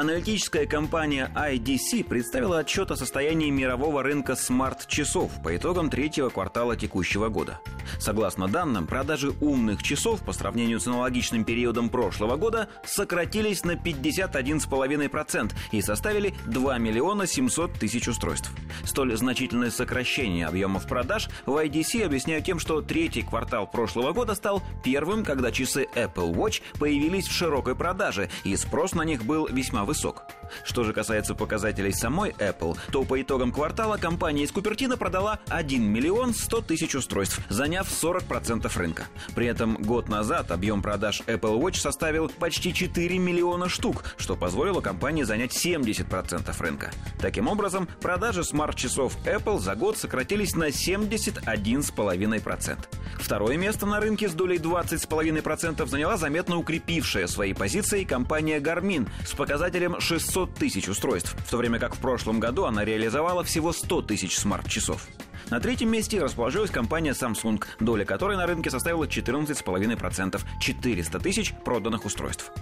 Аналитическая компания IDC представила отчет о состоянии мирового рынка смарт-часов по итогам третьего квартала текущего года. Согласно данным, продажи умных часов по сравнению с аналогичным периодом прошлого года сократились на 51,5% и составили 2 миллиона 700 тысяч устройств. Столь значительное сокращение объемов продаж в IDC объясняют тем, что третий квартал прошлого года стал первым, когда часы Apple Watch появились в широкой продаже, и спрос на них был весьма высок. Что же касается показателей самой Apple, то по итогам квартала компания из Купертино продала 1 миллион 100 тысяч устройств, заняв 40% рынка. При этом год назад объем продаж Apple Watch составил почти 4 миллиона штук, что позволило компании занять 70% рынка. Таким образом, продажи смарт-часов Apple за год сократились на 71,5%. Второе место на рынке с долей 20,5% заняла заметно укрепившая свои позиции компания Garmin с показателем 600 тысяч устройств, в то время как в прошлом году она реализовала всего 100 тысяч смарт-часов. На третьем месте расположилась компания Samsung, доля которой на рынке составила 14,5%, 400 тысяч проданных устройств.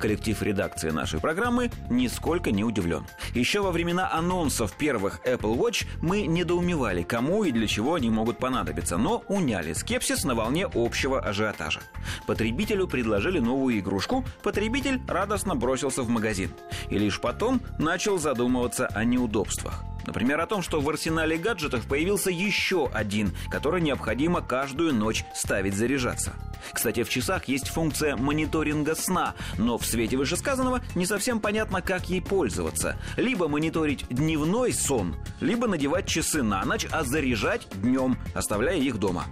Коллектив редакции нашей программы нисколько не удивлен. Еще во времена анонсов первых Apple Watch мы недоумевали, кому и для чего они могут понадобиться, но уняли скепсис на волне общего ажиотажа. Потребителю предложили новую игрушку, потребитель радостно бросился в магазин. И лишь потом начал задумываться о неудобствах. Например, о том, что в арсенале гаджетов появился еще один, который необходимо каждую ночь ставить заряжаться. Кстати, в часах есть функция мониторинга сна, но в свете вышесказанного не совсем понятно, как ей пользоваться. Либо мониторить дневной сон, либо надевать часы на ночь, а заряжать днем, оставляя их дома.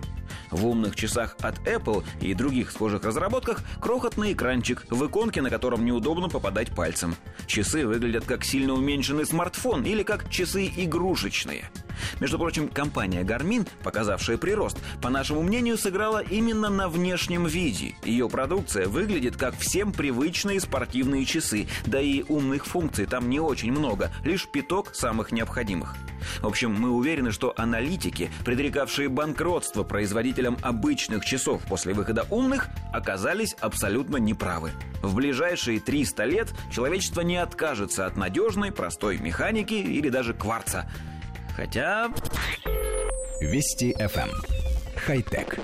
В умных часах от Apple и других схожих разработках крохотный экранчик, в иконке на котором неудобно попадать пальцем. Часы выглядят как сильно уменьшенный смартфон или как часы игрушечные. Между прочим, компания Garmin, показавшая прирост, по нашему мнению, сыграла именно на внешнем виде. Ее продукция выглядит как всем привычные спортивные часы, да и умных функций там не очень много, лишь пяток самых необходимых. В общем, мы уверены, что аналитики, предрекавшие банкротство производителям обычных часов после выхода умных, оказались абсолютно неправы. В ближайшие 300 лет человечество не откажется от надежной, простой механики или даже кварца. Хотя... Вести FM. Эм. Хай-тек.